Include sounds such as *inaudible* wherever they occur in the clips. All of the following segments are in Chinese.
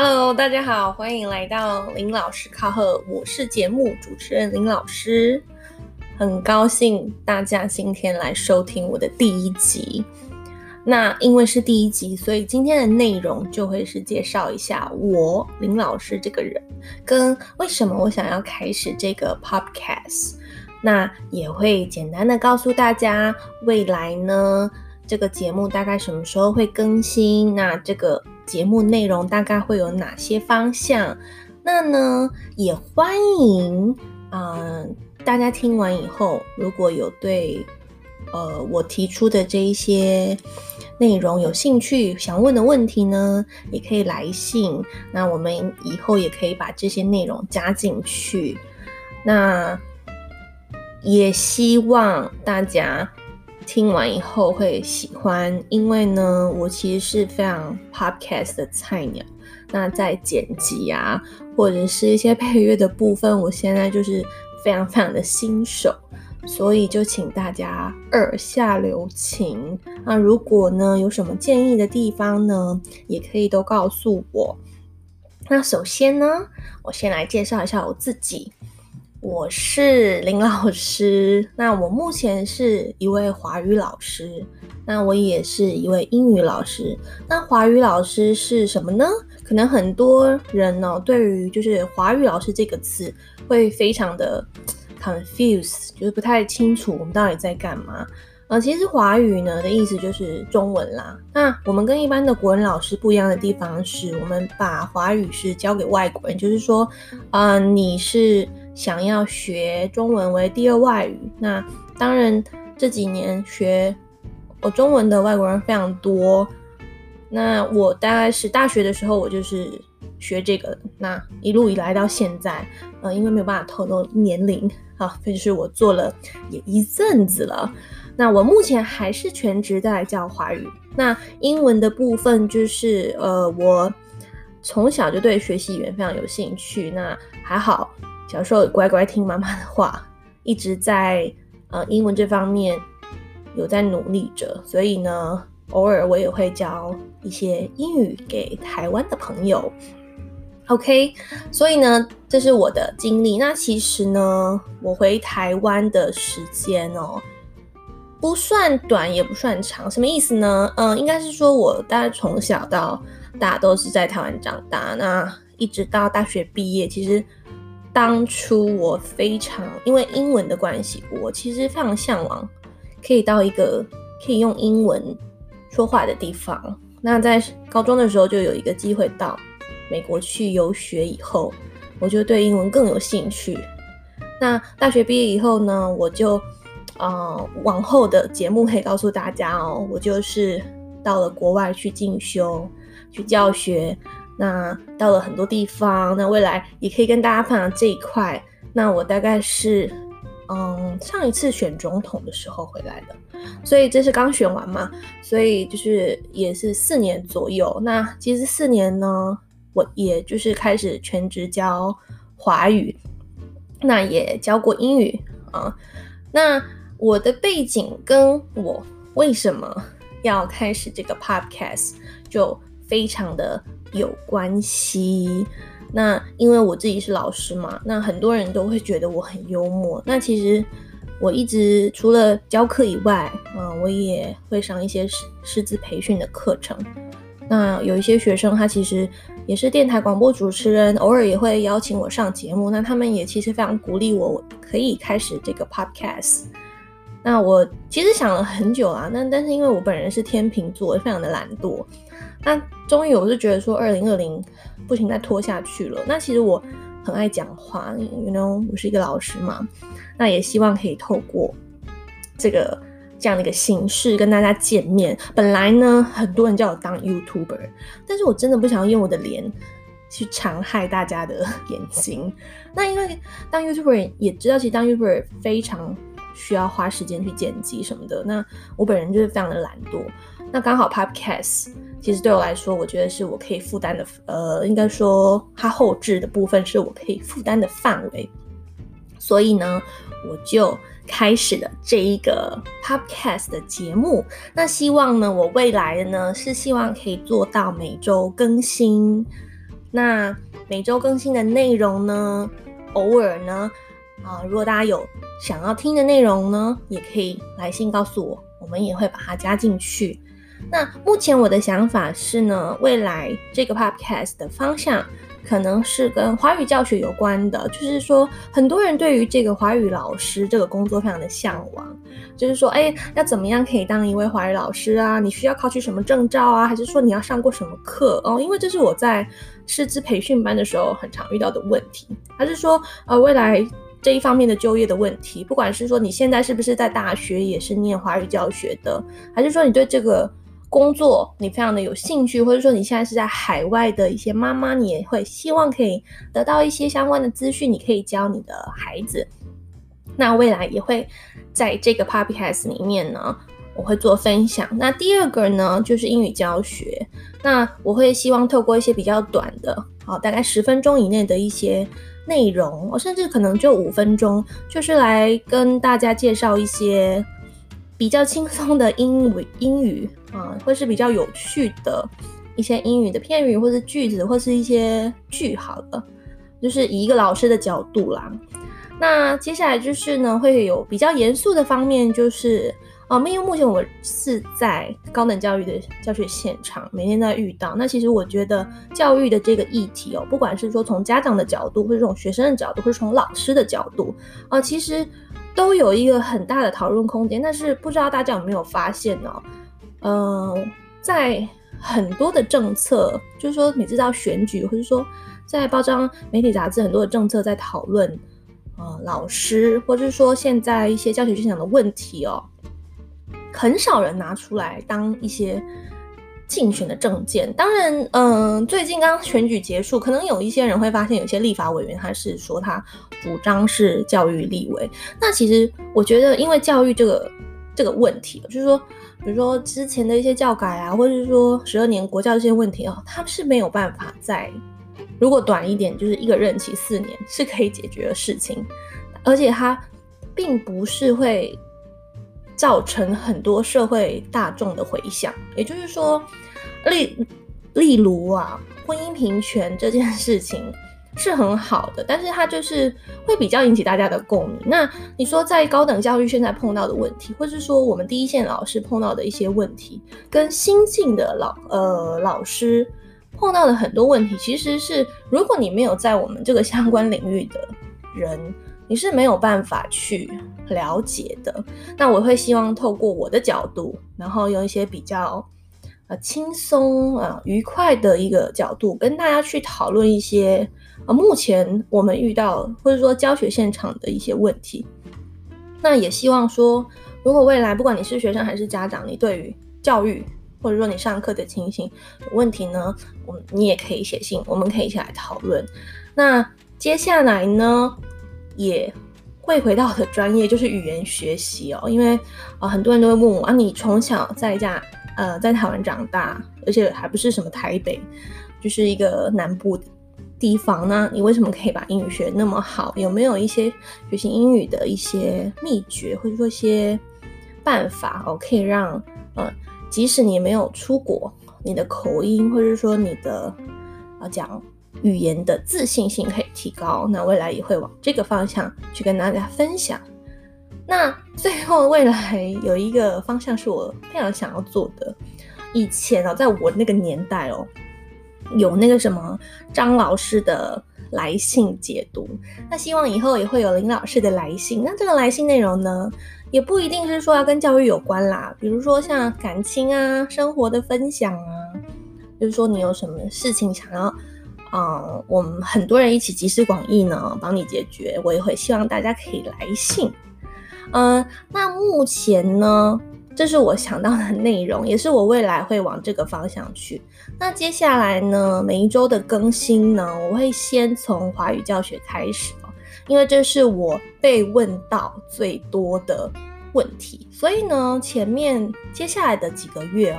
Hello，大家好，欢迎来到林老师靠贺，我是节目主持人林老师，很高兴大家今天来收听我的第一集。那因为是第一集，所以今天的内容就会是介绍一下我林老师这个人，跟为什么我想要开始这个 Podcast。那也会简单的告诉大家，未来呢，这个节目大概什么时候会更新？那这个。节目内容大概会有哪些方向？那呢，也欢迎啊、大家听完以后，如果有对呃我提出的这一些内容有兴趣，想问的问题呢，也可以来信。那我们以后也可以把这些内容加进去。那也希望大家。听完以后会喜欢，因为呢，我其实是非常 podcast 的菜鸟。那在剪辑啊，或者是一些配乐的部分，我现在就是非常非常的新手，所以就请大家耳下留情。那如果呢，有什么建议的地方呢，也可以都告诉我。那首先呢，我先来介绍一下我自己。我是林老师，那我目前是一位华语老师，那我也是一位英语老师。那华语老师是什么呢？可能很多人呢、哦，对于就是华语老师这个词会非常的 confuse，就是不太清楚我们到底在干嘛。呃，其实华语呢的意思就是中文啦。那我们跟一般的国文老师不一样的地方是，我们把华语是交给外国人，就是说，啊、呃，你是。想要学中文为第二外语，那当然这几年学我中文的外国人非常多。那我大概是大学的时候，我就是学这个。那一路以来到现在，呃，因为没有办法透露年龄啊，这就是我做了也一阵子了。那我目前还是全职在教华语。那英文的部分就是，呃，我从小就对学习语言非常有兴趣。那还好。小时候乖乖听妈妈的话，一直在呃英文这方面有在努力着，所以呢，偶尔我也会教一些英语给台湾的朋友。OK，所以呢，这是我的经历。那其实呢，我回台湾的时间哦，不算短也不算长。什么意思呢？嗯、呃，应该是说我大概从小到大都是在台湾长大，那一直到大学毕业，其实。当初我非常因为英文的关系，我其实非常向往可以到一个可以用英文说话的地方。那在高中的时候就有一个机会到美国去游学，以后我就对英文更有兴趣。那大学毕业以后呢，我就、呃、往后的节目可以告诉大家哦，我就是到了国外去进修去教学。那到了很多地方，那未来也可以跟大家分享这一块。那我大概是，嗯，上一次选总统的时候回来的，所以这是刚选完嘛，所以就是也是四年左右。那其实四年呢，我也就是开始全职教华语，那也教过英语啊。那我的背景跟我为什么要开始这个 podcast 就非常的。有关系，那因为我自己是老师嘛，那很多人都会觉得我很幽默。那其实我一直除了教课以外，嗯，我也会上一些师师资培训的课程。那有一些学生，他其实也是电台广播主持人，偶尔也会邀请我上节目。那他们也其实非常鼓励我，我可以开始这个 podcast。那我其实想了很久啊，那但是因为我本人是天秤座，非常的懒惰。那终于，我就觉得说，二零二零不行，再拖下去了。那其实我很爱讲话，you know，我是一个老师嘛。那也希望可以透过这个这样的一个形式跟大家见面。本来呢，很多人叫我当 YouTuber，但是我真的不想要用我的脸去残害大家的 *laughs* 眼睛。那因为当 YouTuber 也知道，其实当 YouTuber 非常需要花时间去剪辑什么的。那我本人就是非常的懒惰。那刚好 Podcast。其实对我来说，我觉得是我可以负担的，呃，应该说它后置的部分是我可以负担的范围，所以呢，我就开始了这一个 podcast 的节目。那希望呢，我未来的呢是希望可以做到每周更新，那每周更新的内容呢，偶尔呢，啊，如果大家有想要听的内容呢，也可以来信告诉我，我们也会把它加进去。那目前我的想法是呢，未来这个 podcast 的方向可能是跟华语教学有关的，就是说很多人对于这个华语老师这个工作非常的向往，就是说，哎，要怎么样可以当一位华语老师啊？你需要考取什么证照啊？还是说你要上过什么课哦？因为这是我在师资培训班的时候很常遇到的问题，还是说，呃，未来这一方面的就业的问题，不管是说你现在是不是在大学也是念华语教学的，还是说你对这个工作你非常的有兴趣，或者说你现在是在海外的一些妈妈，你也会希望可以得到一些相关的资讯，你可以教你的孩子。那未来也会在这个 podcast 里面呢，我会做分享。那第二个呢，就是英语教学。那我会希望透过一些比较短的，好，大概十分钟以内的一些内容，我甚至可能就五分钟，就是来跟大家介绍一些。比较轻松的英语，*laughs* 英语啊，或是比较有趣的一些英语的片语，或是句子，或是一些句，好了，就是以一个老师的角度啦。那接下来就是呢，会有比较严肃的方面，就是啊，因为目前我是在高等教育的教学现场，每天在遇到。那其实我觉得教育的这个议题哦，不管是说从家长的角度，或者从学生的角度，或是从老师的角度啊，其实。都有一个很大的讨论空间，但是不知道大家有没有发现呢？嗯、呃，在很多的政策，就是说你知道选举，或者说在包装、媒体、杂志很多的政策在讨论，呃，老师，或者是说现在一些教学现场的问题哦，很少人拿出来当一些。竞选的证件，当然，嗯、最近刚选举结束，可能有一些人会发现，有些立法委员他是说他主张是教育立委。那其实我觉得，因为教育这个这个问题，就是说，比如说之前的一些教改啊，或者是说十二年国教这些问题啊，他是没有办法在如果短一点，就是一个任期四年是可以解决的事情，而且他并不是会。造成很多社会大众的回响，也就是说，例例如啊，婚姻平权这件事情是很好的，但是它就是会比较引起大家的共鸣。那你说在高等教育现在碰到的问题，或是说我们第一线老师碰到的一些问题，跟新进的老呃老师碰到的很多问题，其实是如果你没有在我们这个相关领域的人。你是没有办法去了解的。那我会希望透过我的角度，然后用一些比较呃轻松啊、呃、愉快的一个角度，跟大家去讨论一些呃目前我们遇到或者说教学现场的一些问题。那也希望说，如果未来不管你是学生还是家长，你对于教育或者说你上课的情形有问题呢，我你也可以写信，我们可以一起来讨论。那接下来呢，也会回到我的专业，就是语言学习哦。因为啊、很多人都会问我啊，你从小在家呃在台湾长大，而且还不是什么台北，就是一个南部的地方呢，你为什么可以把英语学那么好？有没有一些学习英语的一些秘诀，或者说一些办法哦，可以让呃，即使你没有出国，你的口音或者说你的啊、讲。语言的自信心可以提高，那未来也会往这个方向去跟大家分享。那最后未来有一个方向是我非常想要做的。以前哦，在我那个年代哦，有那个什么张老师的来信解读。那希望以后也会有林老师的来信。那这个来信内容呢，也不一定是说要跟教育有关啦，比如说像感情啊、生活的分享啊，就是说你有什么事情想要。嗯，我们很多人一起集思广益呢，帮你解决。我也会希望大家可以来信。嗯，那目前呢，这是我想到的内容，也是我未来会往这个方向去。那接下来呢，每一周的更新呢，我会先从华语教学开始哦，因为这是我被问到最多的问题，所以呢，前面接下来的几个月哦。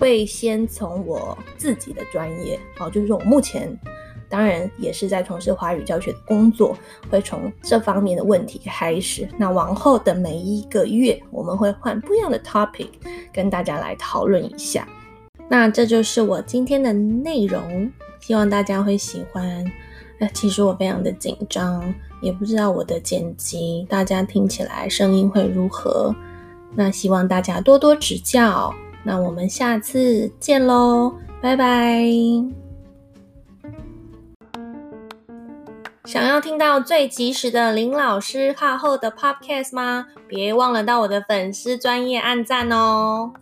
会先从我自己的专业，哦，就是说我目前当然也是在从事华语教学的工作，会从这方面的问题开始。那往后的每一个月，我们会换不一样的 topic 跟大家来讨论一下。那这就是我今天的内容，希望大家会喜欢。那其实我非常的紧张，也不知道我的剪辑大家听起来声音会如何。那希望大家多多指教。那我们下次见喽，拜拜。想要听到最及时的林老师课后的 Podcast 吗？别忘了到我的粉丝专页按赞哦。